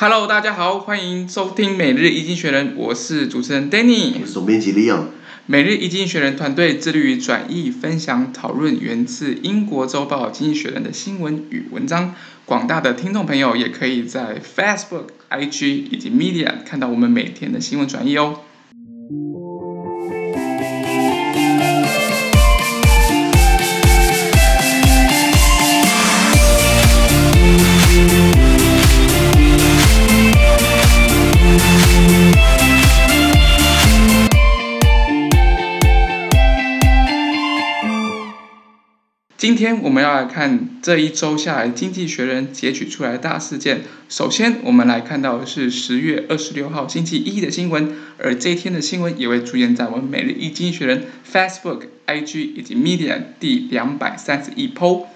Hello，大家好，欢迎收听每日一经学人，我是主持人 Danny，我是总编辑 Leon。每日一经学人团队致力于转译、分享、讨论源自英国周报《经济学人》的新闻与文章。广大的听众朋友也可以在 Facebook、IG 以及 Medium 看到我们每天的新闻转译哦。今天我们要来看这一周下来《经济学人》截取出来的大事件。首先，我们来看到的是十月二十六号星期一的新闻，而这一天的新闻也会出现在我们每日一经济学人 Facebook、IG 以及 Medium 第两百三十一 p。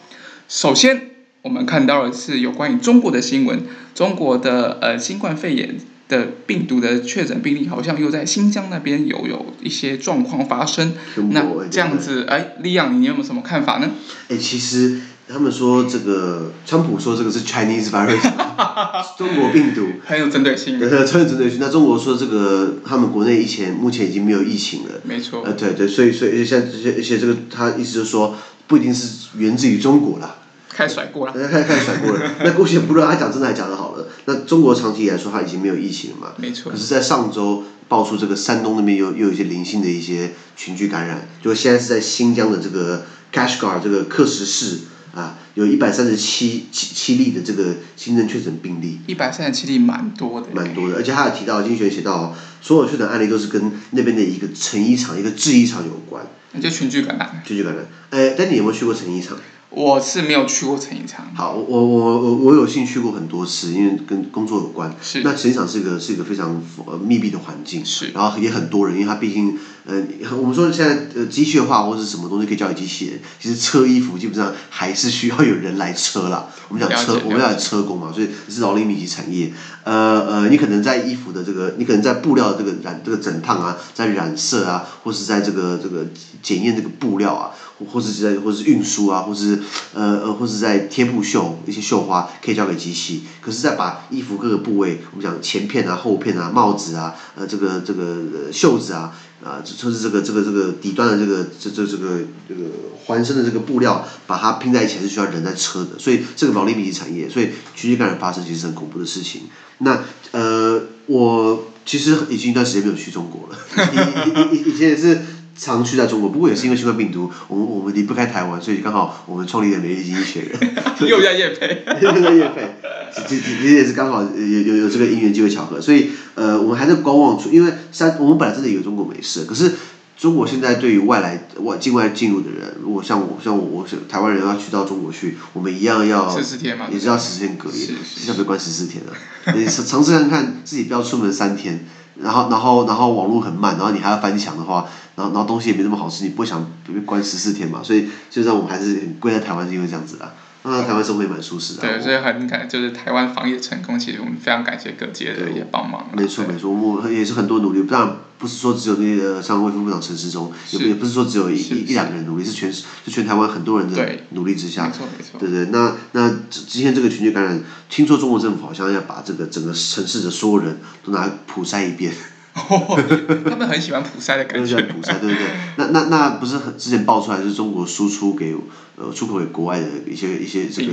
首先，我们看到的是有关于中国的新闻，中国的呃新冠肺炎。的病毒的确诊病例好像又在新疆那边有有一些状况发生，那这样子，哎，利昂，你有没有什么看法呢？哎，其实他们说这个，川普说这个是 Chinese virus，中国病毒，很有针对性。对，很有针对性。那中国说这个，他们国内以前目前已经没有疫情了。没错。呃，对对，所以所以像这些一些这个，他意思就是说，不一定是源自于中国了。开始甩锅了，开开始甩锅了。那姑且不论他讲真的还讲的好了。那中国长期以来说他已经没有疫情了嘛？没错。可是，在上周爆出这个山东那边又又有一些零星的一些群聚感染，就现在是在新疆的这个 Kashgar 这个克什市啊，有一百三十七七七例的这个新增确诊病例。一百三十七例蛮多的。蛮多的，而且他有提到，经济学写到，所有确诊案例都是跟那边的一个成衣厂、一个制衣厂有关。那就群聚感染。群聚感染。哎，但你有没有去过成衣厂？我是没有去过成衣厂。好，我我我我有幸去过很多次，因为跟工作有关。是。那成衣厂是一个是一个非常呃密闭的环境。是。然后也很多人，因为它毕竟呃，我们说现在呃机械化或者什么东西可以交给机器人，其实车衣服基本上还是需要有人来车啦。我们讲车，我们讲车工嘛，所以是劳力密集产业。呃呃，你可能在衣服的这个，你可能在布料的这个染这个整烫啊，在染色啊，或是在这个这个检验这个布料啊。或者是在，或是运输啊，或是呃呃，或是在贴布绣一些绣花，可以交给机器。可是在把衣服各个部位，我们讲前片啊、后片啊、帽子啊、呃这个这个呃袖子啊，啊、呃，就是这个这个这个底端的这个这这这个这个环身的这个布料，把它拼在一起是需要人在车的，所以这个劳力密集产业，所以群体感染发生其实很恐怖的事情。那呃，我其实已经一段时间没有去中国了，以以以以前也是。常去在中国，不过也是因为新冠病毒，我们我们离不开台湾，所以刚好我们创立了美丽经济学人，又在业配，又在业配，这这这也是刚好有有有这个因缘机会巧合，所以呃我们还在观望出，因为三我们本来真的以为中国没事，可是中国现在对于外来外境外进入的人，如果像我像我我是台湾人要去到中国去，我们一样要十四天嘛，也是要十四天隔离，是是要被关十四天的，你尝试看看自己不要出门三天。然后，然后，然后网络很慢，然后你还要翻墙的话，然后，然后东西也没那么好吃，你不会想被关十四天嘛？所以，就让我们还是很归在台湾，是因为这样子啦。那台湾生活也蛮舒适的。对，所以很感，就是台湾防疫成功，其实我们非常感谢各界的一些帮忙。没错，没错，我们也是很多努力，当然不是说只有那个像卫生部长陈时中，也也不是说只有一一一两个人努力，是全是全台湾很多人的努力之下。没错，没错。对对，那那今天这个群聚感染，听说中国政府好像要把这个整个城市的所有人都拿来普筛一遍。哦，他们很喜欢普筛的感觉。普筛，对对对。那那那不是很之前爆出来是中国输出给呃出口给国外的一些一些这个，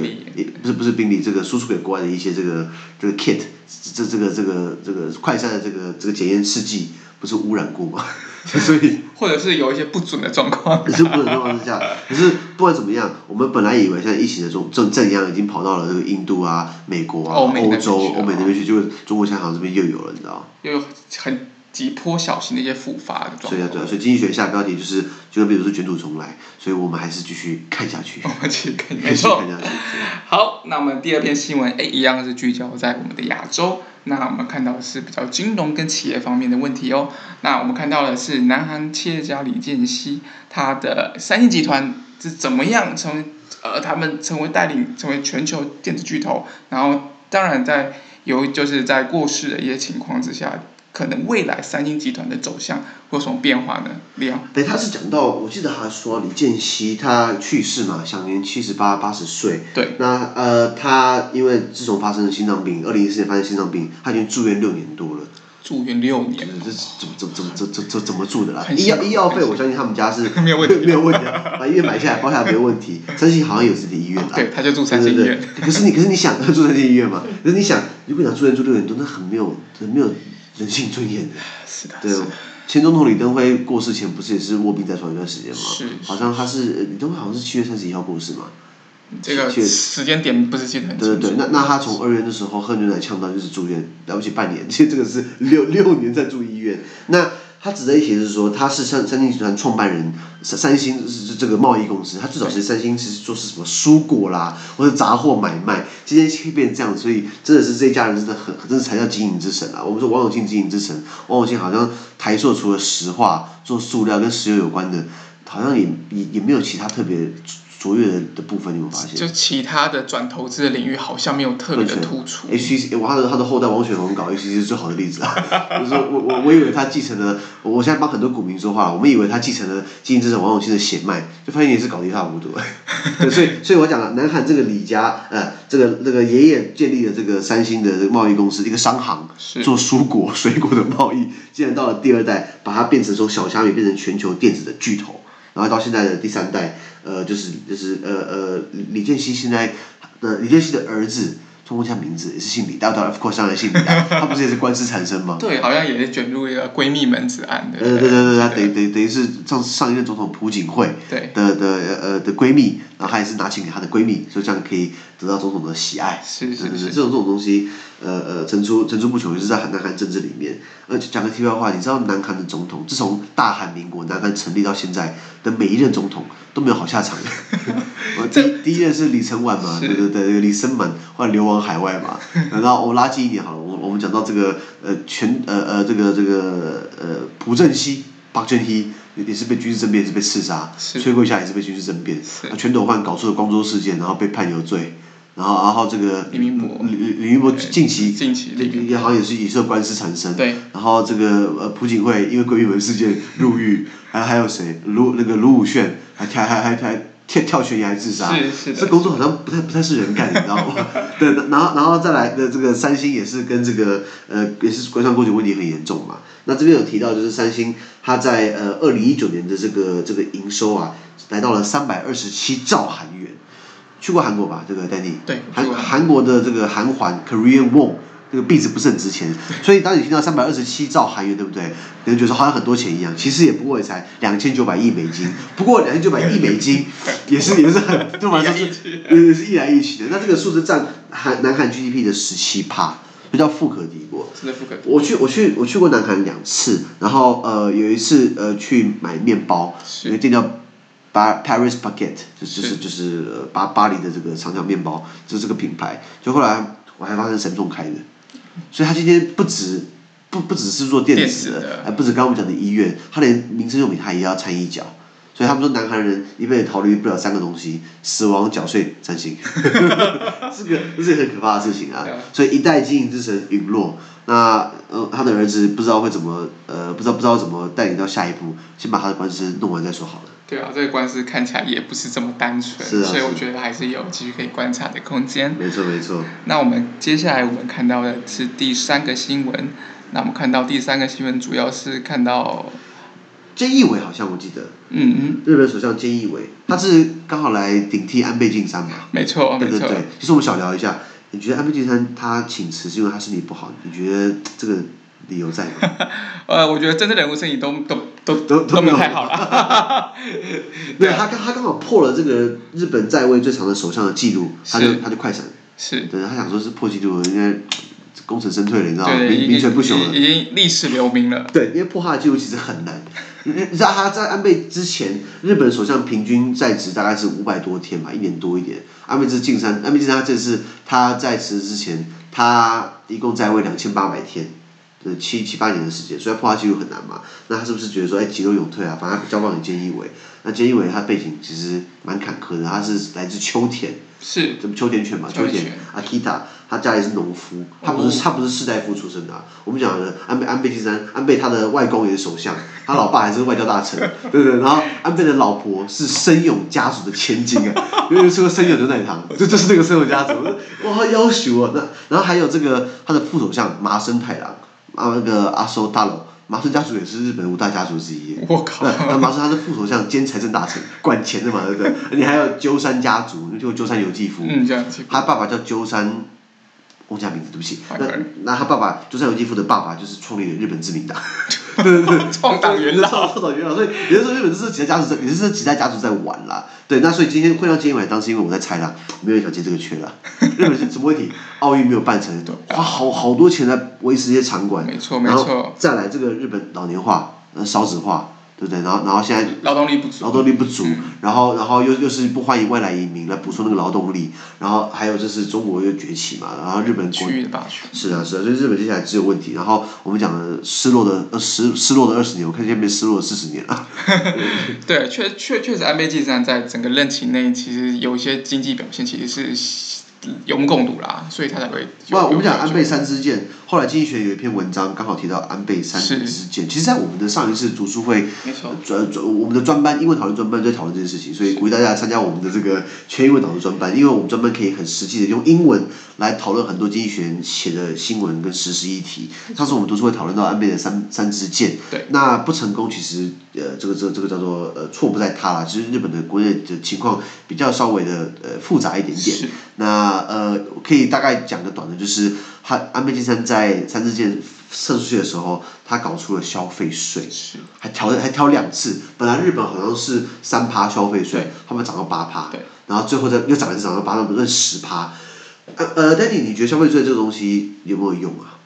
不是不是病例，这个输出给国外的一些这个这个 kit，这这个这个这个快筛的这个这个检验试剂不是污染过吗？所以 或者是有一些不准的状况。可 是不准状况之下，可是不管怎么样，我们本来以为现在疫情的这种正正阳已经跑到了这个印度啊、美国啊、欧洲、欧美那边去，就中国香港这边又有了，你知道？又有很。急迫小型的一些复发的状况。对啊，对啊，所以经济学下标题就是，就比如说卷土重来，所以我们还是继续看下去。我们继续看下去。没错。好，那我们第二篇新闻，哎，一样是聚焦在我们的亚洲。那我们看到是比较金融跟企业方面的问题哦。那我们看到的是南韩企业家李健熙，他的三星集团是怎么样成为呃，他们成为带领成为全球电子巨头，然后当然在有就是在过世的一些情况之下。可能未来三星集团的走向会有什么变化呢？李昂。对，他是讲到，我记得他说李健熙他去世嘛，享年七十八八十岁。对。那呃，他因为自从发生了心脏病，二零一四年发生心脏病，他已经住院六年多了。住院六年。这怎么怎么怎么怎么怎么怎么住的啦？医药医药费，我相信他们家是 没有问题，没有问题，把医院买下来包下来没有问题。三星好像有自己的医院啦。对，他就住三星医院。可是你可是你想住三星医院嘛？可是你想，如果想住院住六年多，那很没有很没有。人性尊严的，是的。对，前总统李登辉过世前不是也是卧病在床一段时间吗？是。好像他是李登辉好像是七月三十一号过世嘛。这个时间点不是记得很清楚。对对对，那那他从二月的时候喝牛奶呛到就是住院，了不起半年，其实这个是六六年在住医院。那。他指的一些是说，他是三三星集团创办人，三三星是这个贸易公司，他最早是三星，其实做是什么蔬果啦，或者杂货买卖，今天却变这样，所以真的是这家人真的很，真的才叫经营之神啊！我们说王永庆经营之神，王永庆好像台塑除了石化做塑料跟石油有关的，好像也也也没有其他特别。卓越的部分，你有没有发现？就其他的转投资的领域好像没有特别的突出。HTC，我他的他的后代王雪红搞 H C C 是最好的例子啊。就是我我我以为他继承了，我现在帮很多股民说话，我们以为他继承了经营之神王永庆的血脉，就发现也是搞得一塌糊涂。所以所以我讲了，南韩这个李家，呃，这个这个爷爷建立了这个三星的这个贸易公司，一个商行，做蔬果水果的贸易，竟然到了第二代，把它变成从小虾米变成全球电子的巨头，然后到现在的第三代。呃，就是就是呃呃，李健熙现在的李健熙的儿子，通过他名字也是姓李，当然 of course 当然姓李，他不是也是官司缠身吗？对，好像也是卷入一个闺蜜门子案的。呃，对对对对，等等等于是上上一任总统朴槿惠的的呃的闺蜜，然后她也是拿钱给她的闺蜜，所以这样可以得到总统的喜爱。是是是，这种这种东西。呃呃，层出层出不穷，就是在南韩政治里面。呃，讲个题外话，你知道南韩的总统自从大韩民国南韩成立到现在的每一任总统都没有好下场。第第一任是李承晚嘛，对对对，李生满后来流亡海外嘛。然后我拉近一点好了，我我们讲到这个呃全呃呃这个这个呃朴正熙朴正熙也是被军事政变，也是被刺杀，崔桂夏也是被军事政变，全斗焕搞出了光州事件，然后被判有罪。然后，然后这个李明博，李李明博近期也好像也是也是官司缠身。对。然后这个呃朴槿惠因为闺蜜门事件入狱，还还有谁？卢那个卢武铉还还还还还跳跳悬崖自杀。是是的。这工作好像不太不太是人干，你知道吗？对，然后然后再来的这个三星也是跟这个呃也是官商勾结问题很严重嘛。那这边有提到就是三星，它在呃二零一九年的这个这个营收啊，来到了三百二十七兆韩元。去过韩国吧，这个 Danny。对。韩韩国的这个韩环 Korean Won，这个币值不是很值钱，所以当你听到三百二十七兆韩元，对不对？你就觉得好像很多钱一样，其实也不过也才两千九百亿美金。不过两千九百亿美金也是也是很，对吧？就是也是一来一去的。那这个数字占韩南韩 GDP 的十七趴，就叫富可敌国。真的富可敌国。我去我去我去过南韩两次，然后呃有一次呃去买面包，因为店叫。巴 Paris Baguette 就就是就是巴巴黎的这个长条面包，就是这个品牌。就后来我还发现神仲开的，所以他今天不止不不只是做电子的，还不止刚刚我们讲的医院，他连民生用品他也要掺一脚。所以他们说南韩人一辈子逃离不了三个东西：死亡、缴税、三星。这个这是很可怕的事情啊！所以一代经营之神陨落，那呃他的儿子不知道会怎么呃不知道不知道怎么带领到下一步，先把他的官司弄完再说好了。对啊，这个官司看起来也不是这么单纯，啊、所以我觉得还是有继续可以观察的空间。没错没错。那我们接下来我们看到的是第三个新闻，那我们看到第三个新闻主要是看到，菅义伟好像我记得，嗯嗯，日本首相菅义伟，他是刚好来顶替安倍晋三嘛？没错，对对对。其实我们小聊一下，你觉得安倍晋三他请辞是因为他身体不好？你觉得这个？理由在吗？呃，我觉得政治人物身体都都都都都没有太好了。对，他刚他刚好破了这个日本在位最长的首相的记录，他就他就快闪。是。对，他想说是破纪录，应该功成身退了，你知道吗？名名存不朽了。已经历史留名了。对，因为破他的记录其实很难。你知道他在安倍之前，日本首相平均在职大概是五百多天吧，一年多一点。安倍是晋三，安倍晋三这次他在职之前，他一共在位两千八百天。呃，七七八年的时间，所以破坏记录很难嘛。那他是不是觉得说，哎，急流勇退啊，反正交棒给菅义伟？那菅义伟他背景其实蛮坎坷的，他是来自秋田，是，这不秋田犬嘛？秋田阿 Kita，他家里是农夫，他不是他不是士大夫出身的、啊。我们讲的安倍安倍晋三，安倍他的外公也是首相，他老爸还是外交大臣，对不对。然后安倍的老婆是森永家族的千金啊，因为是个森永牛奶糖，就就是那个森永家族，哇，要求啊！那然后还有这个他的副首相麻生太郎，啊那个阿寿大佬。麻生家族也是日本五大家族之一。我靠！那麻生他是副首相兼财政大臣，管钱的嘛，对不对？你还有鸠山家族，就鸠山由纪夫。嗯，这样他爸爸叫鸠山。忘记名字，对不起。那那他爸爸鸠山由纪夫的爸爸就是创立了日本自民党。对对对，创党元老。创党元老，所以也就是说日本是几代家族在，也是这几代家族在玩啦。对，那所以今天会让菅义伟来当，是因为我在猜啦，没有人想接这个缺啦。日本是什么问题？奥运没有办成，花好好多钱来维持这些场馆。没错没错。再来这个日本老年化，呃，少子化。对不对？然后，然后现在劳动力不足，劳动力不足，嗯、然后，然后又又是不欢迎外来移民来补充那个劳动力，然后还有就是中国又崛起嘛，然后日本区域的霸权，是啊是啊，所以日本接下来只有问题。然后我们讲的失落的呃失失落的二十年，我看现在变失落了四十年了。对，确确确实，安倍晋三在整个任期内，其实有一些经济表现，其实是。有目共睹啦，所以他才会。不，我们讲安倍三支箭，后来经济学有一篇文章刚好提到安倍三支箭。其实，在我们的上一次读书会，没错，专专我们的专班英文讨论专班在讨论这件事情，所以鼓励大家参加我们的这个全英文导读专班，因为我们专班可以很实际的用英文来讨论很多经济学人写的新闻跟时事议题。上次我们读书会讨论到安倍的三三支箭，对，那不成功，其实呃，这个这个这个叫做呃错不在他啦，其实日本的国内的情况比较稍微的呃复杂一点点。那呃，可以大概讲个短的，就是他安倍晋三在三支箭射出去的时候，他搞出了消费税，还调还调两次。本来日本好像是三趴消费税，他们涨到八趴，然后最后再又涨一次，涨到八，那不是十趴。呃呃，Danny，你觉得消费税这个东西有没有用啊？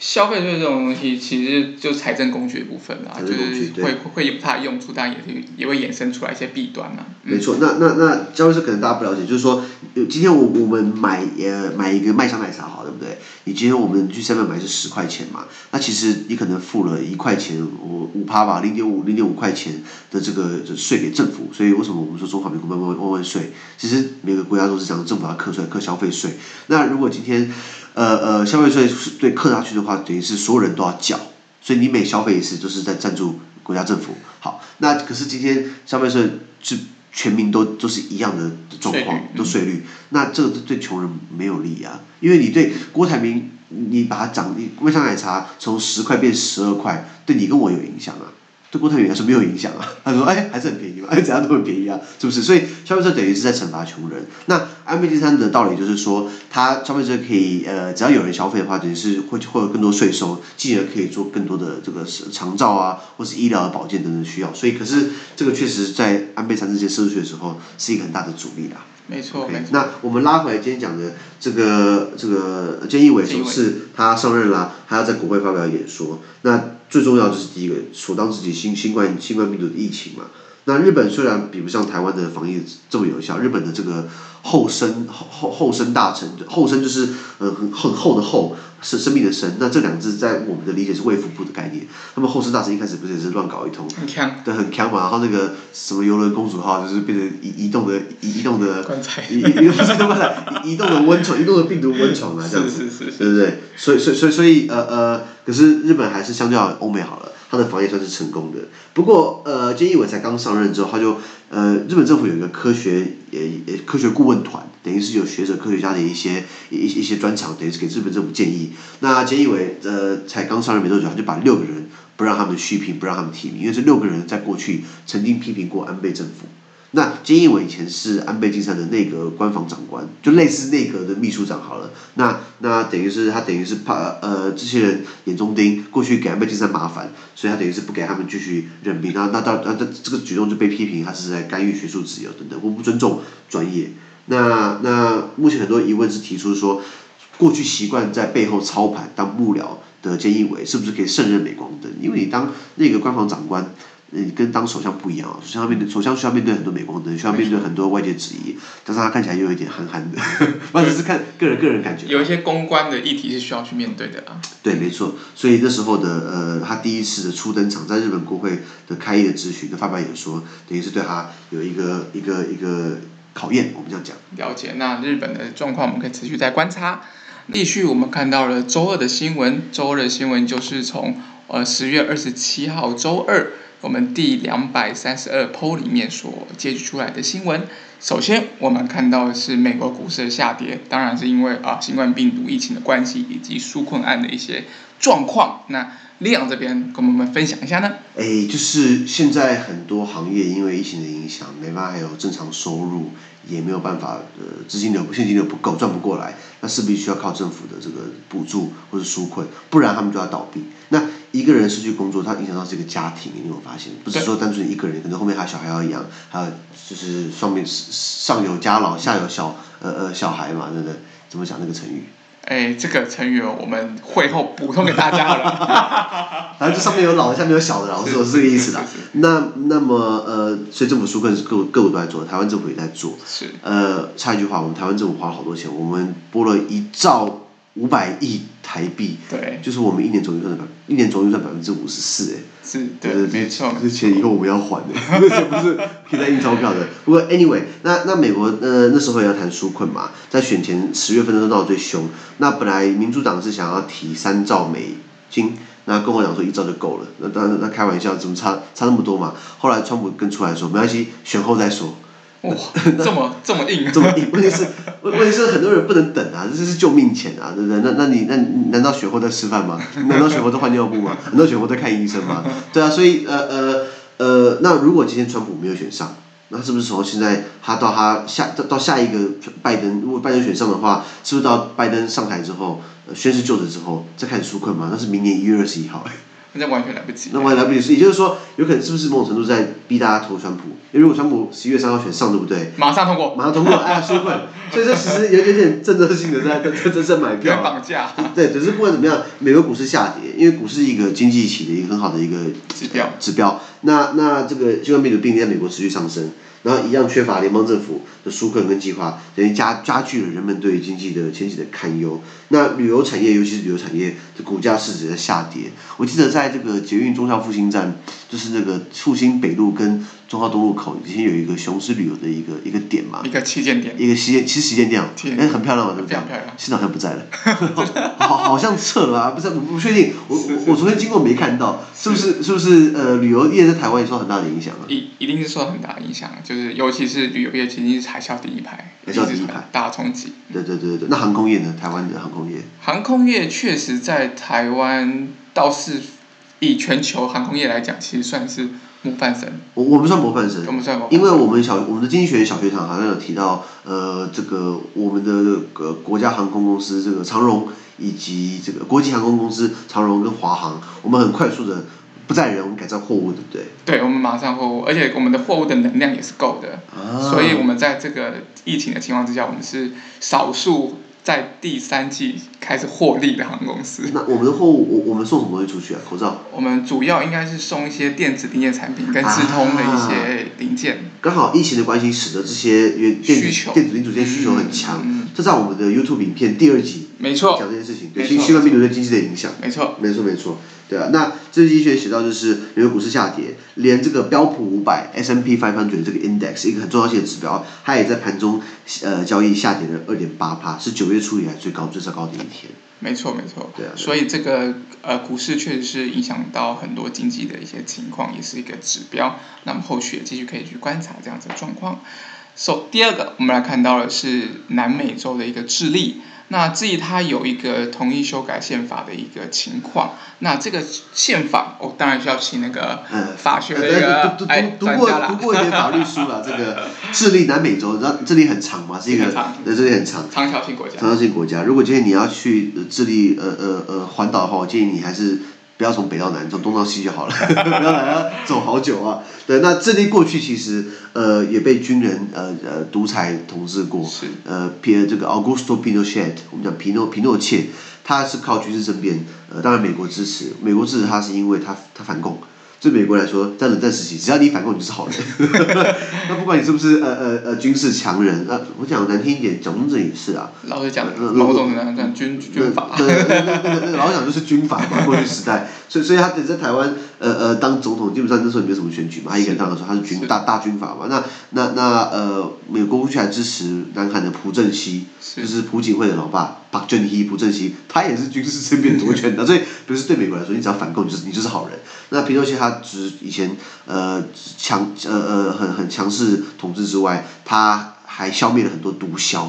消费税这种东西，其实就财政工具的部分啦，就是会会有它的用处，但也是也会衍生出来一些弊端嘛。没错，那那那消费税可能大家不了解，就是说，今天我我们买呃买一个麦香奶茶好，对不对？你今天我们去 seven 买是十块钱嘛，那其实你可能付了一块钱，五五趴吧，零点五零点五块钱的这个税给政府，所以为什么我们说中华民国万万万万岁？其实每个国家都是这样，政府要课税课消费税。那如果今天呃呃，消费税是对课下去的话，等于是所有人都要缴，所以你每消费一次，就是在赞助国家政府。好，那可是今天消费税是全民都都是一样的状况，都税率，那这个对穷人没有利啊，因为你对郭台铭，你把它涨，你微商奶茶从十块变十二块，对你跟我有影响啊。对郭台铭来说没有影响啊，他说哎还是很便宜嘛，哎 怎样都很便宜啊，是不是？所以消费者等于是在惩罚穷人。那安倍晋三的道理就是说，他消费者可以呃只要有人消费的话，等于是会会有更多税收，进而可以做更多的这个长照啊，或是医疗保健等等需要。所以可是这个确实在安倍三支箭射出去的时候是一个很大的阻力啦。没错。Okay, 没错。那我们拉回来今天讲的这个这个菅义伟首次他上任啦，他要在国会发表演说。那最重要就是第一个，首当自己新新冠新冠病毒的疫情嘛。那日本虽然比不上台湾的防疫这么有效，日本的这个后生后后后生大臣，后生就是呃很很厚的厚，是生命的生。那这两个字在我们的理解是卫福部的概念。那么后生大臣一开始不是也是乱搞一通，很强，对，很强嘛。然后那个什么游轮公主号就是变成移移动的移移动的棺材，移移不是棺材，移动的温床，移动的病毒温床啊，这样子，是是是，对不对？所以所以所以所以呃呃，可是日本还是相较欧美好了。他的防疫算是成功的，不过呃，菅义伟才刚上任之后，他就呃，日本政府有一个科学也也科学顾问团，等于是有学者科学家的一些一一些专长，等于是给日本政府建议。那菅义伟呃才刚上任没多久，他就把六个人不让他们续聘，不让他们提名，因为这六个人在过去曾经批评过安倍政府。那菅义伟以前是安倍晋三的内阁官房长官，就类似内阁的秘书长好了。那那等于是他等于是怕呃这些人眼中钉，过去给安倍晋三麻烦，所以他等于是不给他们继续任命。那那到那这这个举动就被批评他是在干预学术自由等等，或不尊重专业。那那目前很多疑问是提出说，过去习惯在背后操盘当幕僚的菅义伟是不是可以胜任美光灯？因为你当那个官房长官。呃，跟当首相不一样啊，首相面对首相需要面对很多镁光灯，需要面对很多外界质疑，但是他看起来又有一点憨憨的，那只是看个人个人感觉。有一些公关的议题是需要去面对的啊。对，没错，所以那时候的呃，他第一次的初登场，在日本国会的开业的质询的发表演说，等于是对他有一个一个一个考验，我们这样讲。了解，那日本的状况我们可以持续在观察。继续，我们看到了周二的新闻，周二的新闻就是从呃十月二十七号周二。我们第两百三十二剖里面所截取出来的新闻，首先我们看到的是美国股市的下跌，当然是因为啊新冠病毒疫情的关系以及纾困案的一些状况。那利昂这边跟我们分享一下呢？哎，就是现在很多行业因为疫情的影响，没办法有正常收入，也没有办法呃资金流现金流不够赚不过来，那势必需要靠政府的这个补助或者纾困，不然他们就要倒闭。那一个人失去工作，他影响到这个家庭，你有发现？不是说单纯一个人，可能后面还有小孩要养，还有就是上面上有家老，下有小呃呃小孩嘛，对不对？怎么讲那个成语？哎，这个成语我们会后补充给大家了。反正这上面有老的，下面有小的，我是说是这个意思的。那那么呃，所以政府纾困是各各国都在做，台湾政府也在做。是。呃，插一句话，我们台湾政府花了好多钱，我们拨了一兆。五百亿台币，对，就是我们一年总预算的百，一年总预算百分之五十四，哎，是，对，没错，这钱以后我们要还的，不是可以再印钞票的。不过 anyway，那那美国呃那时候也要谈纾困嘛，在选前十月份的时候闹得最凶。那本来民主党是想要提三兆美金，那共和党说一兆就够了，那当然那开玩笑，怎么差差那么多嘛？后来川普跟出来说，没关系，选后再说。哇，这么这么硬，这么硬，问题是问问题是很多人不能等啊，这是救命钱啊，对不对？那那你那难道选后在吃饭吗？难道选后在换尿布吗？难道选后在看医生吗？对啊，所以呃呃呃，那如果今天川普没有选上，那是不是从现在他到他下到到下一个拜登，如果拜登选上的话，是不是到拜登上台之后，呃、宣誓就职之后再开始纾困吗？那是明年一月二十一号哎。那完全来不及。那完全来不及，也就是说，有可能是不是某种程度在逼大家投川普？因为如果川普十一月三号选上，对不对？马上通过。马上通过，哎呀，纾困。所以这其实有有点政策性的在在在在买票。绑架。对，只是不管怎么样，美国股市下跌，因为股市一个经济体的一个很好的一个指标。指标。那那这个新冠病毒病例在美国持续上升。然后一样缺乏联邦政府的纾困跟计划，等于加加剧了人们对经济的前景的堪忧。那旅游产业，尤其是旅游产业的股价市值在下跌。我记得在这个捷运忠孝复兴站，就是那个复兴北路跟忠孝东路口，以前有一个雄狮旅游的一个一个点嘛。一个旗舰店。一个旗舰，其实旗舰店哦，哎，很漂亮嘛，对不对？非常漂亮。现在好像不在了，好，好像撤了啊，不是，我不确定。我我我昨天经过没看到，是不是是不是呃旅游业在台湾也受很大的影响啊？一一定是受很大的影响，就是尤其是旅游业，其实是海啸第一排，海啸第一排，大冲击。对对对对，那航空业呢？台湾的航空业？航空业确实在台湾倒是以全球航空业来讲，其实算是。模范生，我我们算模范生，我们算模范生，因为我们小我们的经济学小学堂好像有提到，呃，这个我们的呃国家航空公司这个长荣以及这个国际航空公司长荣跟华航，我们很快速的不载人，我们改造货物，对不对？对，我们马上货物，而且我们的货物的能量也是够的，啊、所以我们在这个疫情的情况之下，我们是少数。在第三季开始获利的航空公司。那我们的货物，我我们送什么东西出去啊？口罩。我们主要应该是送一些电子零件产品跟直通的一些零件。啊、刚好疫情的关系，使得这些电子需求电子零组件需求很强。嗯嗯、这在我们的 YouTube 影片第二集。没错。讲这件事情，对新新冠病毒对经济的影响。没错。没错没错。对啊，那这经济学写到就是，美国股市下跌，连这个标普五百 S M P five hundred 这个 index 一个很重要性的指标，它也在盘中呃交易下跌了二点八趴，是九月初以来最高最糟糕的一天。没错没错。对啊。所以这个呃股市确实是影响到很多经济的一些情况，也是一个指标。那么后续也继续可以去观察这样子的状况。首、so, 第二个，我们来看到的是南美洲的一个智利。那至于它有一个同意修改宪法的一个情况，那这个宪法，我、哦、当然需要请那个法学的一个读读读读过读过一点法律书了。这个智利南美洲，你知道智利很长嘛？是一个对，智利很长。长条性国家。长条性国家，如果今天你要去智利呃呃呃环岛的话，我建议你还是。不要从北到南，从东到西就好了，不要来啊走好久啊。对，那智利过去其实呃也被军人呃呃独裁统治过，是。呃皮这个 Augusto Pinochet，我们讲皮诺皮诺切，他是靠军事政变，呃当然美国支持，美国支持他是因为他他反共，对美国来说，在冷战时期，只要你反共，你就是好人。那不管你是不是呃呃呃军事强人，呃，我讲难听一点，蒋中正也是啊。老实讲，老总讲讲军军阀。对对对对，老讲就是军阀嘛，过去时代。所以所以他在台湾呃呃当总统，基本上那时候也没什么选举嘛，他一个人当的时候，他是军大大军阀嘛。那那那呃，美国过去还支持南韩的朴正熙，就是朴槿惠的老爸，朴正熙朴正熙，他也是军事政变夺权的。所以，不是对美国来说，你只要反共，就是你就是好人。那皮诺西他只以前呃强呃呃很很强势统治之外，他还消灭了很多毒枭，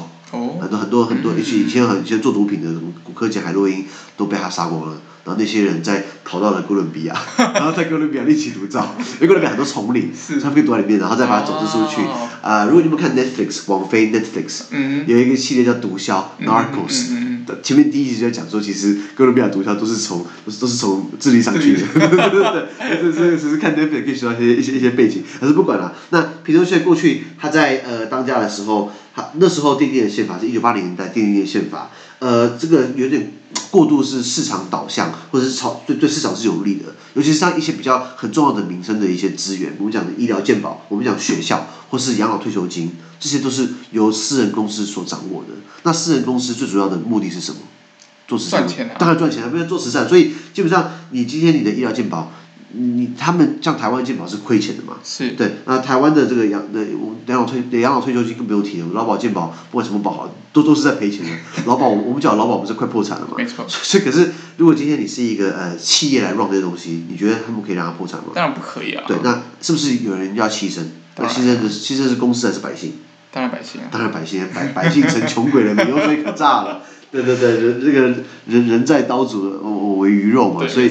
很多很多很多，以前以前很以前做毒品的什么古柯碱海洛因都被他杀光了。然后那些人在逃到了哥伦比亚，然后在哥伦比亚另起炉灶，因为哥伦比亚很多丛林，他们可以躲在里面，然后再把它走出去。啊，如果你们看 Netflix，网飞 Netflix，有一个系列叫毒枭 Narcos，前面第一集就在讲说，其实哥伦比亚毒枭都是从都是都是从智利上去的，对对 对，这这只是看 Netflix 可以学到一些一些一些背景，但是不管了。那皮诺薛过去他在呃当家的时候，他那时候订定的宪法是一九八零年代订定的宪法，呃，这个有点。过度是市场导向，或者是炒对对市场是有利的，尤其是像一些比较很重要的民生的一些资源，我们讲的医疗健保，我们讲学校，或是养老退休金，这些都是由私人公司所掌握的。那私人公司最主要的目的是什么？做慈善，当然赚钱了，不要做慈善。所以基本上，你今天你的医疗健保。你他们像台湾健保是亏钱的嘛？是。对，那台湾的这个养的养老退养老退休金更不用提了，劳保健保不管什么保好，都都是在赔钱的。劳保我们讲劳保不是快破产了嘛？没错。所以可是，如果今天你是一个呃企业来 run 这些东西，你觉得他们可以让它破产吗？当然不可以啊。对，那是不是有人要牺牲？那牺牲的牺牲是公司还是百姓？当然百姓啊。当然百姓，百百姓成穷鬼了，你油水可炸了。对对对，人这个人人在刀俎，我我为鱼肉嘛，所以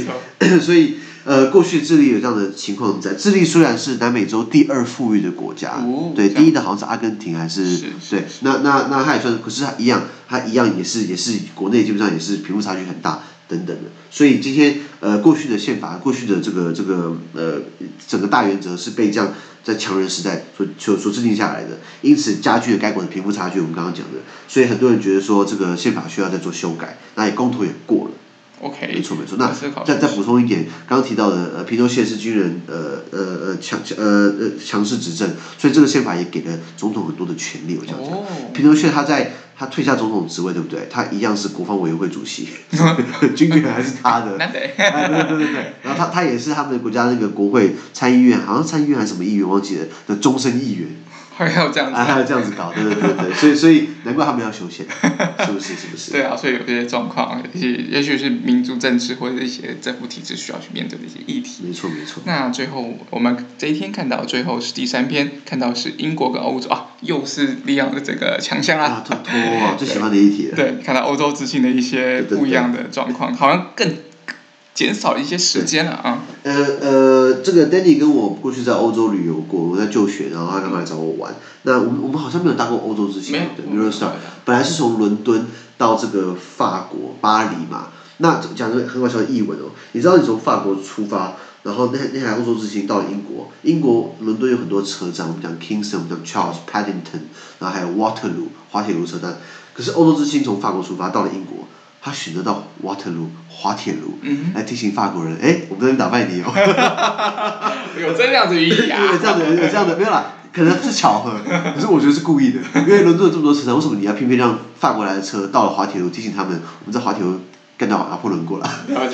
所以。呃，过去智利有这样的情况在。智利虽然是南美洲第二富裕的国家，哦、对，第一的好像是阿根廷还是，是对，那那那它也算，可是它一样，它一样也是也是国内基本上也是贫富差距很大等等的。所以今天呃，过去的宪法，过去的这个这个呃，整个大原则是被这样在强人时代所所所制定下来的，因此加剧了该国的贫富差距。我们刚刚讲的，所以很多人觉得说这个宪法需要再做修改，那也公投也过了。OK，没错没错。那再再补充一点，刚刚提到的呃，皮诺谢是军人，呃呃呃强呃呃强势执政，所以这个宪法也给了总统很多的权利。我想讲，皮诺谢他在他退下总统职位，对不对？他一样是国防委员会主席，军权还是他的。对对对对对。然后他他也是他们的国家那个国会参议院，好像参议院还是什么议员忘记了的终身议员。还要这样子，还要这样子搞，对对对对，所以所以难怪他们要修宪，是不是？是不是？对啊，所以有这些状况，也也许是民族政治或者一些政府体制需要去面对的一些议题。没错没错。那最后我们这一天看到最后是第三篇，看到是英国跟欧洲啊，又是利昂的这个强项啊，托托啊，最喜欢的议题。对，看到欧洲之星的一些不一样的状况，好像更。减少一些时间了啊。呃呃，这个 Danny 跟我过去在欧洲旅游过，我在就学，然后他刚来找我玩。那我们我们好像没有搭过欧洲之星，对，Eurostar。本来是从伦敦到这个法国巴黎嘛。那讲个很搞笑的译文哦，你知道你从法国出发，然后那那台欧洲之星到了英国，英国伦敦有很多车站，我们讲 Kingston，我们讲 Charles Paddington，然后还有 Waterloo 滑铁卢车站。可是欧洲之星从法国出发到了英国。他选择到 Waterloo 滑铁卢，嗯、来提醒法国人，哎，我们这边打败你哦。有这样子寓意啊？有这样的，有这样的，没有啦，可能是巧合，可是我觉得是故意的，因为伦敦有这么多车站，为什么你要偏偏让法国来的车到了滑铁卢提醒他们，我们在滑铁卢干掉拿破仑过来？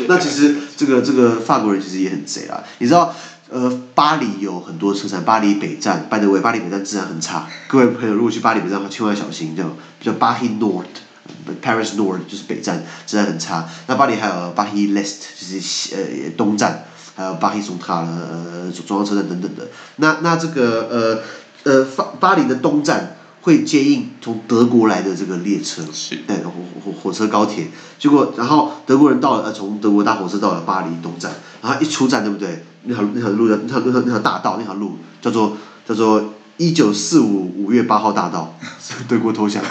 那其实这个这个法国人其实也很贼啦，你知道，呃，巴黎有很多车站，巴黎北站，by the way，巴黎北站治安很差，各位朋友如果去巴黎北站，千万要小心，叫叫巴黎 North。Paris North 就是北站，治安很差。那巴黎还有巴黎 L'Est 就是呃东站，还有巴黎松塔呃中央车站等等的。那那这个呃呃巴巴黎的东站会接应从德国来的这个列车，是对火火火车高铁。结果然后德国人到了呃从德国搭火车到了巴黎东站，然后一出站对不对？那条那条路那条那条那条大道那条路叫做叫做。一九四五五月八号大道，德国投降。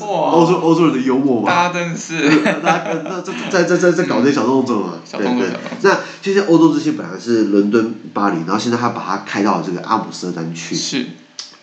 欧洲欧洲人的幽默嘛。大家真是。大家那这在在在在搞这些小动作嘛。对对。那其实欧洲之星本来是伦敦、巴黎，然后现在他把它开到这个阿姆斯特丹去。是。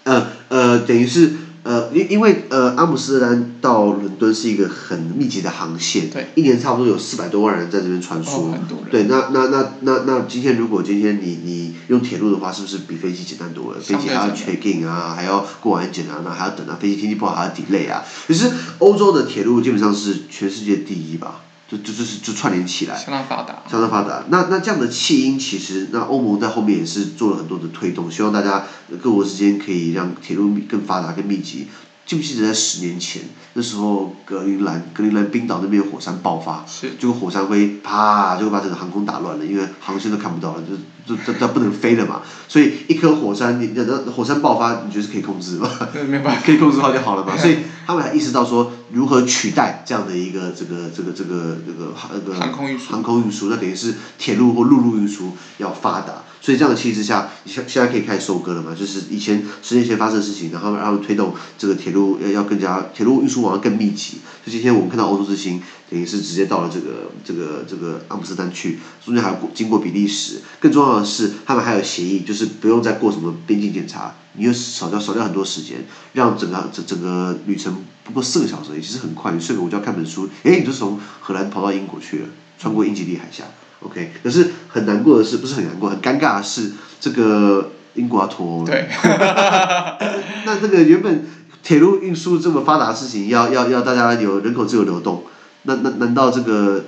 呃呃，等于是呃，因因为呃，阿姆斯特丹到伦敦是一个很密集的航线，对，一年差不多有四百多万人在这边穿梭，哦、对，那那那那那今天如果今天你你用铁路的话，是不是比飞机简单多了？飞机还要 check in 啊，还要过安检啊，那还要等啊，飞机天气不好还要 delay 啊。其实欧洲的铁路基本上是全世界第一吧。就就就是就串联起来，相当发达。相当发达。那那这样的弃婴，其实那欧盟在后面也是做了很多的推动，希望大家各国之间可以让铁路更发达、更密集。记不记得在十年前，那时候格陵兰、格陵兰冰岛那边有火山爆发，是，结果火山灰啪就把整个航空打乱了，因为航线都看不到了，就就它它不能飞了嘛。所以一颗火山，你那那火山爆发，你觉得是可以控制吗？没办法，可以控制好就好了嘛。所以他们还意识到说，如何取代这样的一个这个这个这个这个航那个航空运输，航空运输，那等于是铁路或陆路运输要发达。所以这样的气势下，现现在可以开始收割了嘛？就是以前十年前发生的事情，然后然后推动这个铁路要要更加铁路运输网要更密集。就今天我们看到欧洲之星，等于是直接到了这个这个这个阿姆斯特丹去，中间还有经过比利时。更重要的是，他们还有协议，就是不用再过什么边境检查，你又少掉少掉很多时间，让整个整整个旅程不过四个小时，也其实很快。你睡个午觉看本书，诶，你就从荷兰跑到英国去了，穿过英吉利海峡。OK，可是很难过的是，不是很难过，很尴尬的是，这个英国要脱欧了。对。那这个原本铁路运输这么发达的事情，要要要大家有人口自由流动，那那难道这个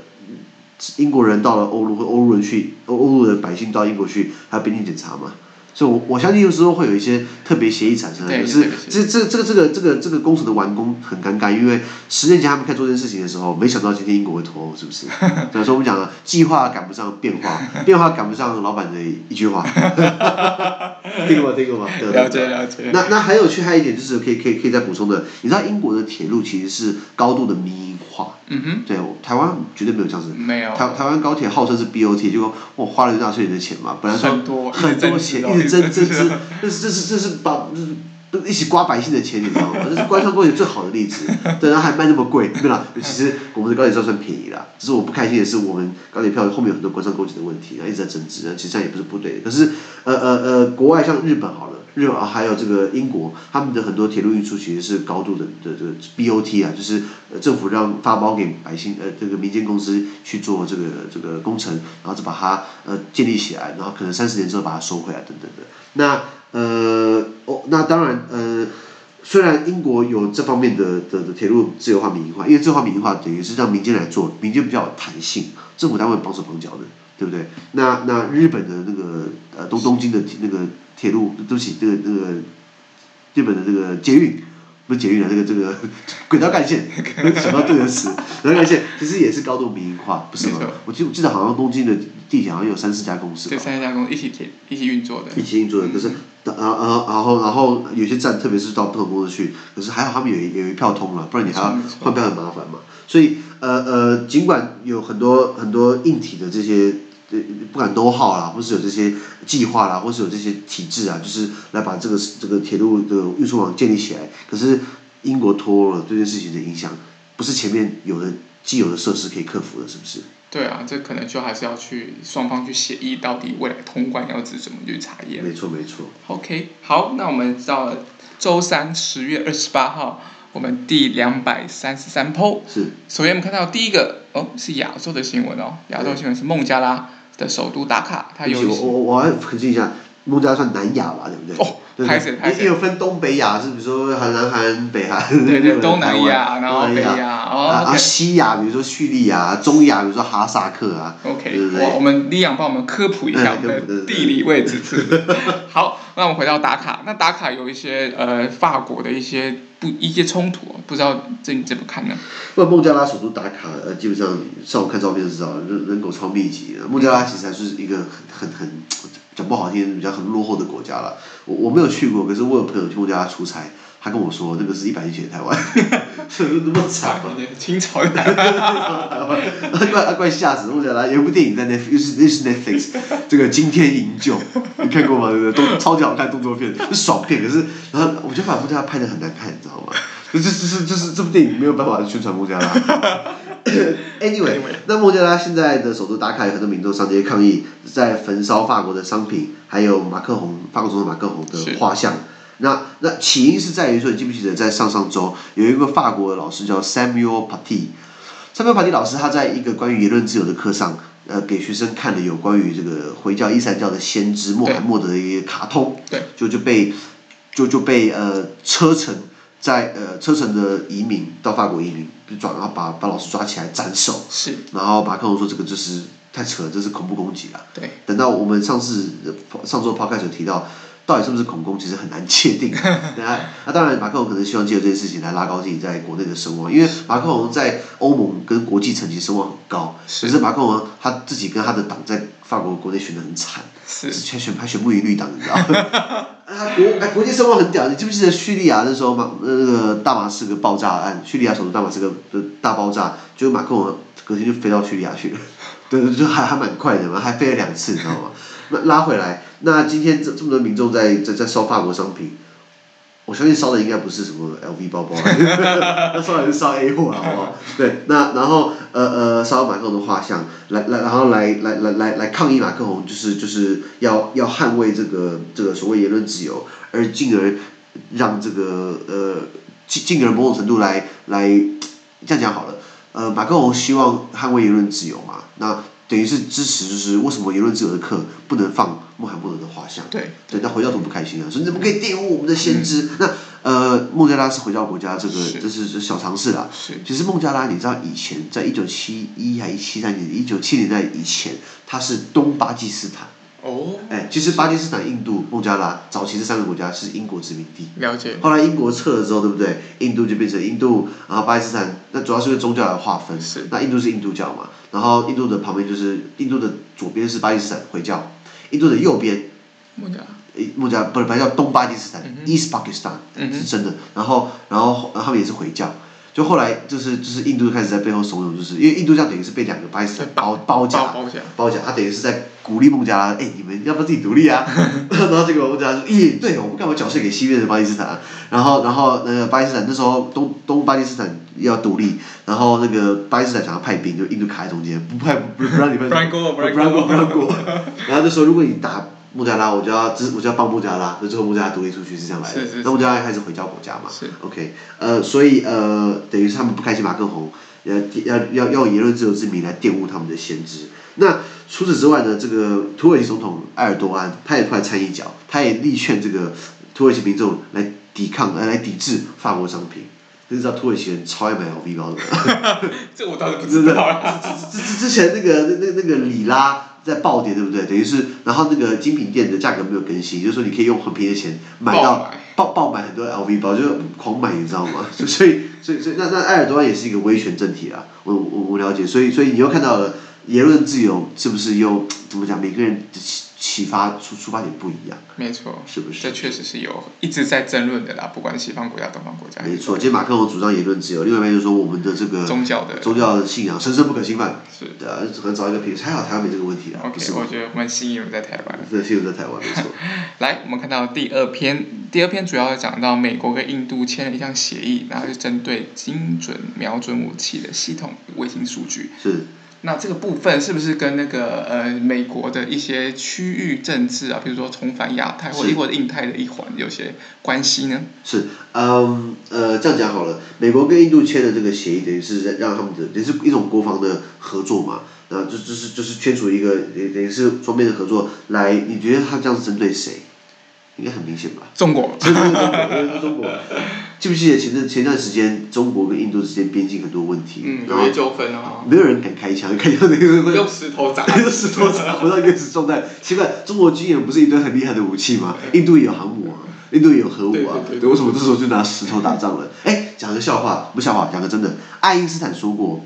英国人到了欧陆和欧陆人去，欧欧陆的百姓到英国去，还要边境检查吗？所以我我相信有时候会有一些特别协议产生，可是这这这个这个这个这个工程的完工很尴尬，因为十年前他们开始做这件事情的时候，没想到今天英国会脱欧，是不是？所以说我们讲了，计划赶不上变化，变化赶不上老板的一句话。听过吗？听过吗？了解了解。那那还有趣，还有一点就是可以可以可以再补充的，你知道英国的铁路其实是高度的民营化。嗯哼。对，台湾绝对没有这样子。没有。台台湾高铁号称是 BOT，结果我花了纳税人的钱嘛，本来说很多很多钱。真真是，这是这是这是把，一起刮百姓的钱，你知道吗？这是官商勾结最好的例子。对，然后还卖那么贵，对吧？其实我们的高铁票算便宜啦，只是我不开心的是，我们高铁票后面有很多官商勾结的问题，然后一直在增值，其实这样也不是不对的。可是，呃呃呃，国外像日本好了，日本还有这个英国，他们的很多铁路运输其实是高度的的这个 BOT 啊，就是呃政府让发包给百姓，呃，这个民间公司去做这个这个工程，然后就把它呃建立起来，然后可能三十年之后把它收回来，等等的。那呃哦，那当然呃，虽然英国有这方面的的的铁路自由化民营化，因为自由化民营化等于是让民间来做，民间比较有弹性，政府单位绑手绑脚的，对不对？那那日本的那个呃东东京的那个铁路，对不起，这个那个日本的这个捷运。不是捷运啊，这个这个 轨道干线，想到对的词，轨道干线其实也是高度民营化，不是吗？我记我记得好像东京的地铁好像有三四家公司。对，三四家公司一起铁一起运作的。一起运作的，可是，然后然后然后然后有些站，特别是到不同公司去，可是还好他们有有一票通了，不然你还要换票很麻烦嘛。所以呃呃，尽管有很多很多硬体的这些。对，不管 know how 啦，或是有这些计划啦，或是有这些体制啊，就是来把这个这个铁路的运输网建立起来。可是英国脱欧了这件事情的影响，不是前面有的既有的设施可以克服的，是不是？对啊，这可能就还是要去双方去协议，到底未来通关要怎么去查验。没错没错。OK，好，那我们到了周三十月二十八号，我们第两百三十三 PO。是。首先我们看到第一个哦，是亚洲的新闻哦，亚洲新闻是孟加拉。的首都打卡，它有我我我要澄清一下，孟加拉算南亚吧，对不对？哦，拍谢拍谢。也有分东北亚，是比如说韩南韩北韩。对对，东南亚，然后北亚，哦。啊，西亚，比如说叙利亚，中亚，比如说哈萨克啊。OK，我我们李阳帮我们科普一下我们的地理位置。好，那我们回到打卡，那打卡有一些呃法国的一些不一些冲突，不知道这你怎么看呢？那孟加拉首都打卡，呃，基本上上午看照片就知道，人人口超密集。孟加拉其实还是一个很很很讲不好听，比较很落后的国家了。我我没有去过，可是我有朋友去孟加拉出差，他跟我说，那个是一百年前的台湾，那么惨？清朝的台湾，怪怪吓死！孟加拉有部电影在 Netflix，又是 Netflix，这个惊天营救，你看过吗？对不对？都超级好看动作片，是爽片。可是，然后我觉得把孟加拉拍的很难看，你知道吗？这这是就是这部电影没有办法宣传孟加拉。Anyway，那孟加拉现在的首都打卡有很多民众上街抗议，在焚烧法国的商品，还有马克宏法国总统马克宏的画像。那那起因是在于说，你记不记得在上上周有一个法国的老师叫 Samuel Paty，Samuel Paty 老师他在一个关于言论自由的课上，呃，给学生看了有关于这个回教伊斯兰教的先知穆罕默德的一个卡通，对，就就被就就被呃车臣在呃车臣的移民到法国移民，就转然后把把老师抓起来斩首，是，然后马克龙说这个就是太扯了，这是恐怖攻击了，对，等到我们上次上周 podcast 有提到。到底是不是恐攻，其实很难界定。那那当然，马克龙可能希望借由这件事情来拉高自己在国内的声望，因为马克龙在欧盟跟国际层级声望很高。可是马克龙他自己跟他的党在法国国内选的很惨，是选选还选不赢绿党，你知道吗？啊国哎国际声望很屌，你记不记得叙利亚那时候马那个大马士革爆炸案，叙利亚首都大马士革的大爆炸，就马克龙隔天就飞到叙利亚去了，对对，就还还蛮快的嘛，还飞了两次，你知道吗？那拉回来，那今天这这么多民众在在在烧法国商品，我相信烧的应该不是什么 LV 包包，那烧的是烧 A 货，好不好？对，那然后呃呃烧马克龙的画像，来来然后来来来来来抗议马克龙，就是就是要要捍卫这个这个所谓言论自由，而进而让这个呃进进而某种程度来来这样讲好了，呃马克龙希望捍卫言论自由嘛，那。等于是支持，就是为什么言论自由的课不能放穆罕默德的画像？对，对，那回教徒不开心啊，说你怎么可以玷污我们的先知？嗯、那呃，孟加拉是回教国家，这个这是这小常识啦。是。其实孟加拉，你知道以前在一九七一还一七三年，一九七零年代以前，它是东巴基斯坦。哦，哎，其实巴基斯坦、印度、孟加拉早期这三个国家是英国殖民地。了解。后来英国撤了之后，对不对？印度就变成印度，然后巴基斯坦，那主要是因为宗教来划分。是。那印度是印度教嘛？然后印度的旁边就是印度的左边是巴基斯坦回教，印度的右边。孟加拉。诶，孟加拉不是，不叫东巴基斯坦、嗯、，East Pakistan，、嗯、是真的。然后，然后，然后他们也是回教。就后来就是就是印度开始在背后怂恿，就是因为印度这样等于是被两个巴基斯坦包包夹，包夹，他等于是在鼓励孟加拉，哎，你们要不要自己独立啊？然后这个孟加拉说，咦，对，我们干嘛缴税给西边的巴基斯坦？然后然后那个巴基斯坦那时候东东巴基斯坦要独立，然后那个巴基斯坦想要派兵，就印度卡在中间，不派不不让你们，不让过，不让过，不让过。然后就说如果你打。孟加拉，我就要支，我就要帮穆加拉，那最后穆加拉独立出去是这样来的。那穆加拉开始回教国家嘛？OK，呃，所以呃，等于是他们不开心马克宏，要要要要言论自由之名来玷污他们的先知。那除此之外呢，这个土耳其总统埃尔多安，他也快掺一脚，他也力劝这个土耳其民众来抵抗，来来抵制法国商品。你知道土耳其人超爱买 LV 包的吗？这我倒是不知道。之之之前那个那那那个里拉。在暴跌，对不对？等于是，然后那个精品店的价格没有更新，就是说你可以用很便宜的钱买到爆爆买很多 LV 包，就是狂买，你知道吗？所以，所以，所以，那那埃尔多安也是一个威权政体啊，我我我了解，所以，所以你又看到了言论自由是不是又怎么讲？每个人的。启发出出发点不一样，没错，是不是？这确实是有一直在争论的啦，不管西方国家、东方国家。没错，今天马克龙主张言论自由，另外一边就是说我们的这个宗教的宗教的信仰神圣不可侵犯。是的，很早一个平衡，还好台湾没这个问题啊。OK，我觉得蛮幸运在台湾。对，幸运在台湾，没错。来，我们看到第二篇，第二篇主要讲到美国跟印度签了一项协议，然后是针对精准瞄准武器的系统卫星数据。是。那这个部分是不是跟那个呃美国的一些区域政治啊，比如说重返亚太或者或者印太的一环有些关系呢？是，嗯呃这样讲好了，美国跟印度签的这个协议，等于是让他们的也是一种国防的合作嘛，那就就是就是签署一个也等于是双边的合作来，你觉得他这样是针对谁？应该很明显吧？中国，是中国，中国。记不记得前阵前段时间，中国跟印度之间边境很多问题，嗯，有些纠纷啊，没有人敢开枪，开枪那个用石头砸，用石头砸，回到原始状态。奇怪，中国军演不是一堆很厉害的武器吗？印度也有航母啊，印度也有核武啊，对，对，对，对，为什么这时候就拿石头打仗了？哎，讲个笑话，不笑话，讲个真的。爱因斯坦说过，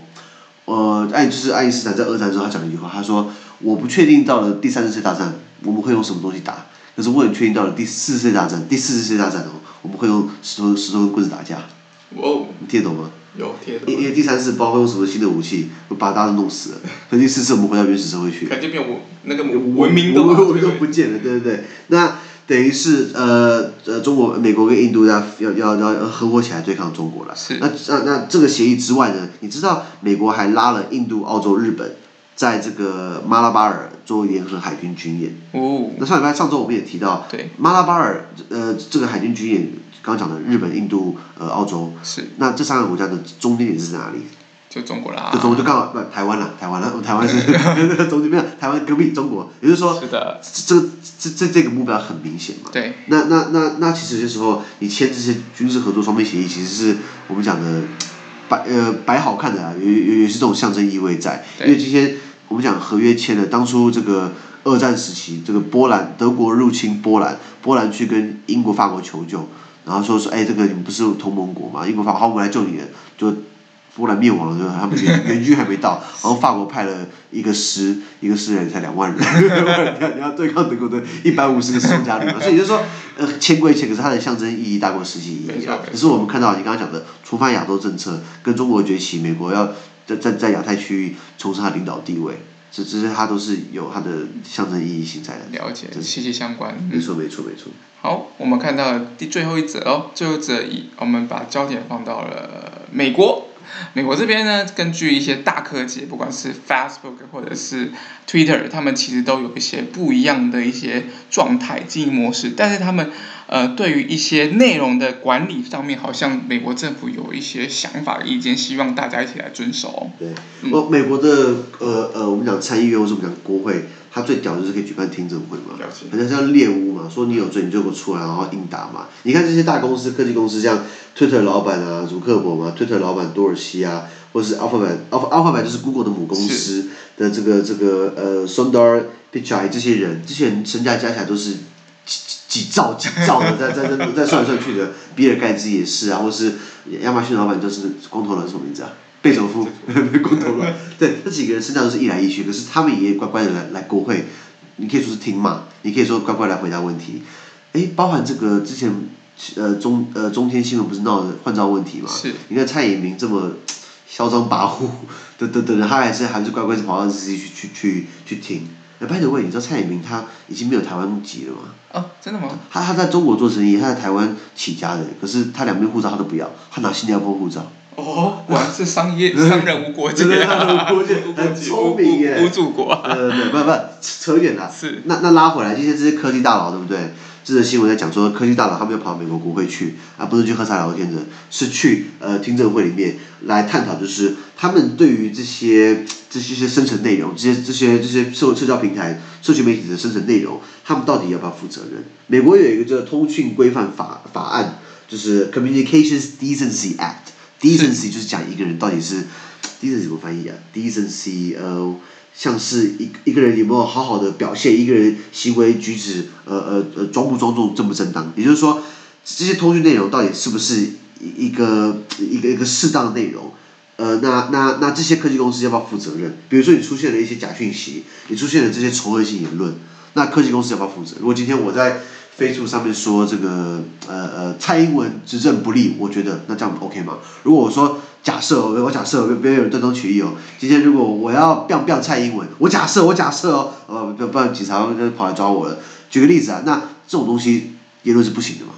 呃，爱就是爱因斯坦在二战之后他讲了一句话，他说：“我不确定到了第三次世界大战我们会用什么东西打，可是我很确定到了第四次世界大战，第四次世界大战哦，我们会用石头石头跟棍子打架。”哦，你听得懂吗？有听得懂。因因为第三次不知道会用什么新的武器，会把大家都弄死了。所以第四次我们回到原始社会去。感觉变文那个文明都都都不见了，对对对。那等于是呃呃，中国、美国跟印度要要要要合伙起来对抗中国了。是。那那那这个协议之外呢？你知道美国还拉了印度、澳洲、日本在这个马拉巴尔做联合海军军演。哦。那上礼拜上周我们也提到，对，马拉巴尔呃这个海军军演，刚刚讲的日本、印度、呃澳洲。是。那这三个国家的中间点是在哪里？就中国啦。就中国就刚好不台湾了，台湾了，台湾是 中间没有台湾隔壁中国，也就是说，是的。这这这这个目标很明显嘛。对。那那那那其实有些时候你签这些军事合作双边协议，其实是我们讲的。摆呃摆好看的啊，有有有是这种象征意味在，因为今天我们讲合约签了，当初这个二战时期，这个波兰德国入侵波兰，波兰去跟英国法国求救，然后说说哎这个你们不是同盟国嘛，英国法国好我们来救你了，就。波兰灭亡了，就他们援援军还没到，然后法国派了一个师，一个师人才两万人，你 要你要对抗德国的一百五十个宋加里嘛，所以就是说，呃，签归签，可是它的象征意义大过实际意义啊。可是我们看到你刚刚讲的重返亚洲政策，跟中国崛起，美国要在在在亚太区域重申他领导地位，这这些它都是有它的象征意义性在的。了解，息息相关。没错没错没错。好，我们看到第最后一则哦，最后一则以我们把焦点放到了美国。美国这边呢，根据一些大科技，不管是 Facebook 或者是 Twitter，他们其实都有一些不一样的一些状态经营模式，但是他们呃对于一些内容的管理上面，好像美国政府有一些想法意见，希望大家一起来遵守。对，哦、美国的呃呃，我们讲参议院或者我们讲国会。他最屌就是可以举办听证会嘛，好像像猎巫嘛，说你有罪你就给我出来，然后应答嘛。你看这些大公司、科技公司，像 Twitter 老板啊，祖克伯嘛，Twitter 老板多尔西啊，或是 Alphabet，Alphabet 就是 Google 的母公司的这个这个呃 Sundar Pichai 这些人，这些人身价加起来都是几几兆几兆的，在在在在算来算去的。比尔盖茨也是啊，或是亚马逊老板就是光头佬什么名字啊？贝佐夫，光头佬，对，这几个人身上都是一来一去，可是他们也乖乖的来来国会，你可以说是听嘛，你可以说乖乖来回答问题，诶，包含这个之前，呃中呃中天新闻不是闹的换照问题嘛？是。你看蔡衍明这么嚣张跋扈，等等等，他还是还是乖乖的跑到自己去去去去听。哎，by the way，你知道蔡衍明他已经没有台湾籍了吗？哦，真的吗？他他在中国做生意，他在台湾起家的，可是他两边护照他都不要，他拿新加坡护照。哦，果然是商业商人无国界，商人无国界，很聪明耶，无祖国。呃，对，不不，扯远了。是。那那拉回来，今天这些科技大佬，对不对？这则新闻在讲说，科技大佬他们要跑到美国国会去，而不是去喝茶聊天的，是去呃听证会里面来探讨，就是他们对于这些 这些些生成内容，这些这些这些社社交平台、社群媒体的生成内容，他们到底要不要负责任？美国有一个叫通讯规范法法案，就是 Communications Decency Act。Decency 就是讲一个人到底是，decency 怎么翻译啊？Decency 呃，像是一一个人有没有好好的表现，一个人行为举止呃呃呃庄不庄重，正不正当？也就是说，这些通讯内容到底是不是一一个一个一个适当的内容？呃，那那那这些科技公司要不要负责任？比如说你出现了一些假讯息，你出现了这些仇恨性言论，那科技公司要不要负责？如果今天我在飞猪上面说这个呃呃蔡英文执政不利，我觉得那这样 OK 吗？如果我说假设我假设别有人断章取义哦，今天如果我要谤谤蔡英文，我假设我假设哦，呃不不然警察就跑来抓我了。举个例子啊，那这种东西言论是不行的嘛，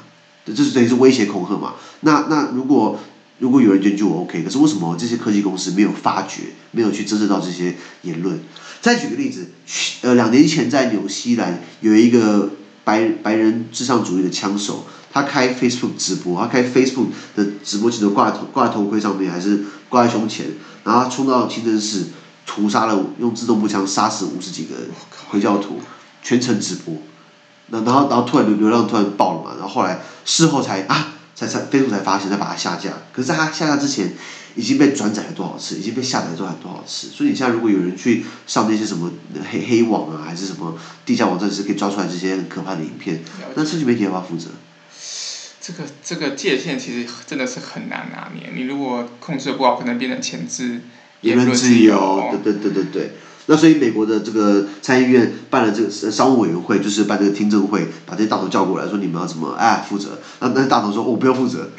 这是等于是威胁恐吓嘛。那那如果如果有人检举我 OK，可是为什么这些科技公司没有发觉，没有去侦测到这些言论？再举个例子，呃两年前在纽西兰有一个。白白人至上主义的枪手，他开 Facebook 直播，他开 Facebook 的直播镜头挂在头挂在头盔上面，还是挂在胸前，然后他冲到清真寺，屠杀了用自动步枪杀死五十几个人回教徒，全程直播，那然后然后突然流流量突然爆了嘛，然后后来事后才啊才才 Facebook 才发现，才把它下架，可是在他下架之前。已经被转载了多少次？已经被下载多少多少次？所以你现在如果有人去上那些什么黑黑网啊，还是什么地下网站，是可以抓出来这些很可怕的影片，那社区媒体要不要负责？这个这个界限其实真的是很难拿捏。你如果控制的不好，可能变成前置言论自由。对对对对对。那所以美国的这个参议院办了这个商务委员会，就是办这个听证会，把这些大头叫过来说，你们要怎么哎负责？那那大头说 我不要负责，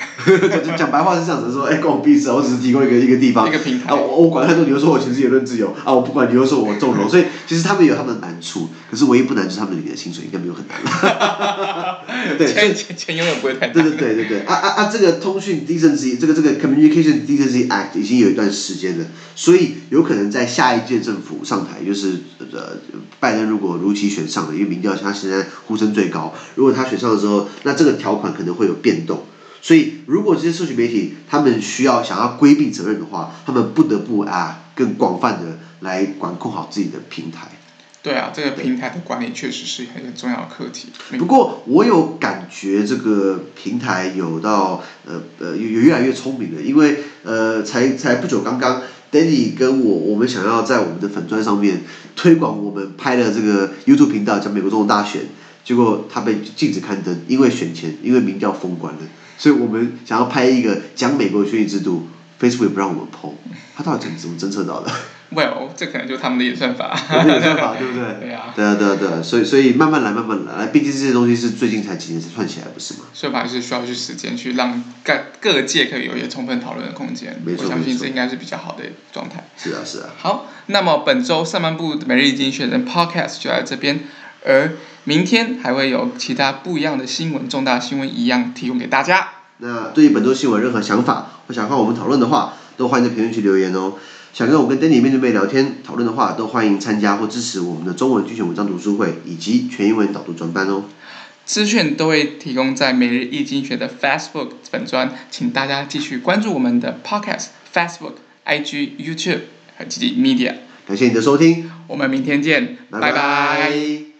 讲白话是这样子说，哎关我屁事，我只是提供一个一个地方，一个平台。啊我我管太多，你又说我全是言论自由啊，我不管你又说我纵容，所以其实他们有他们的难处，可是唯一不难就是他们里面的薪水应该没有很难。对，钱钱钱永远不会太对对对对对啊啊啊！这个通讯 decency 这个这个 communication decency act 已经有一段时间了，所以有可能在下一届政府。上台，就是呃，拜登如果如期选上了，因为民调他现在呼声最高，如果他选上的时候，那这个条款可能会有变动。所以，如果这些社群媒体他们需要想要规避责任的话，他们不得不啊更广泛的来管控好自己的平台。对啊，这个平台的管理确实是很重要的课题。不过，我有感觉这个平台有到呃呃有越来越聪明了，因为呃才才不久刚刚，Danny 跟我我们想要在我们的粉钻上面推广我们拍的这个 YouTube 频道，讲美国总统大选，结果他被禁止刊登，因为选前因为民调封关了。所以我们想要拍一个讲美国的选举制度，Facebook 也不让我们碰他到底怎么怎么侦测到的？Well，这可能就是他们的演算法。演算法对不对？对啊。对啊对啊对啊，所以所以慢慢来慢慢来，毕竟这些东西是最近才几年才串起来，不是吗？算法还是需要去时间去让各各界可以有一些充分讨论的空间。没错。我相信这应该是比较好的状态。是啊是啊。好，那么本周上半部每日一经济学人 Podcast 就在这边，而明天还会有其他不一样的新闻，重大新闻一样提供给大家。那对于本周新闻任何想法或想和我们讨论的话，都欢迎在评论区留言哦。想跟我跟 Danny 面对面聊天讨论的话，都欢迎参加或支持我们的中文精选文章读书会以及全英文导读专班哦。资讯都会提供在每日易经济学的 Facebook 粉专，请大家继续关注我们的 Podcast、Facebook、IG、YouTube 和积极 Media。感谢你的收听，我们明天见，拜拜。拜拜。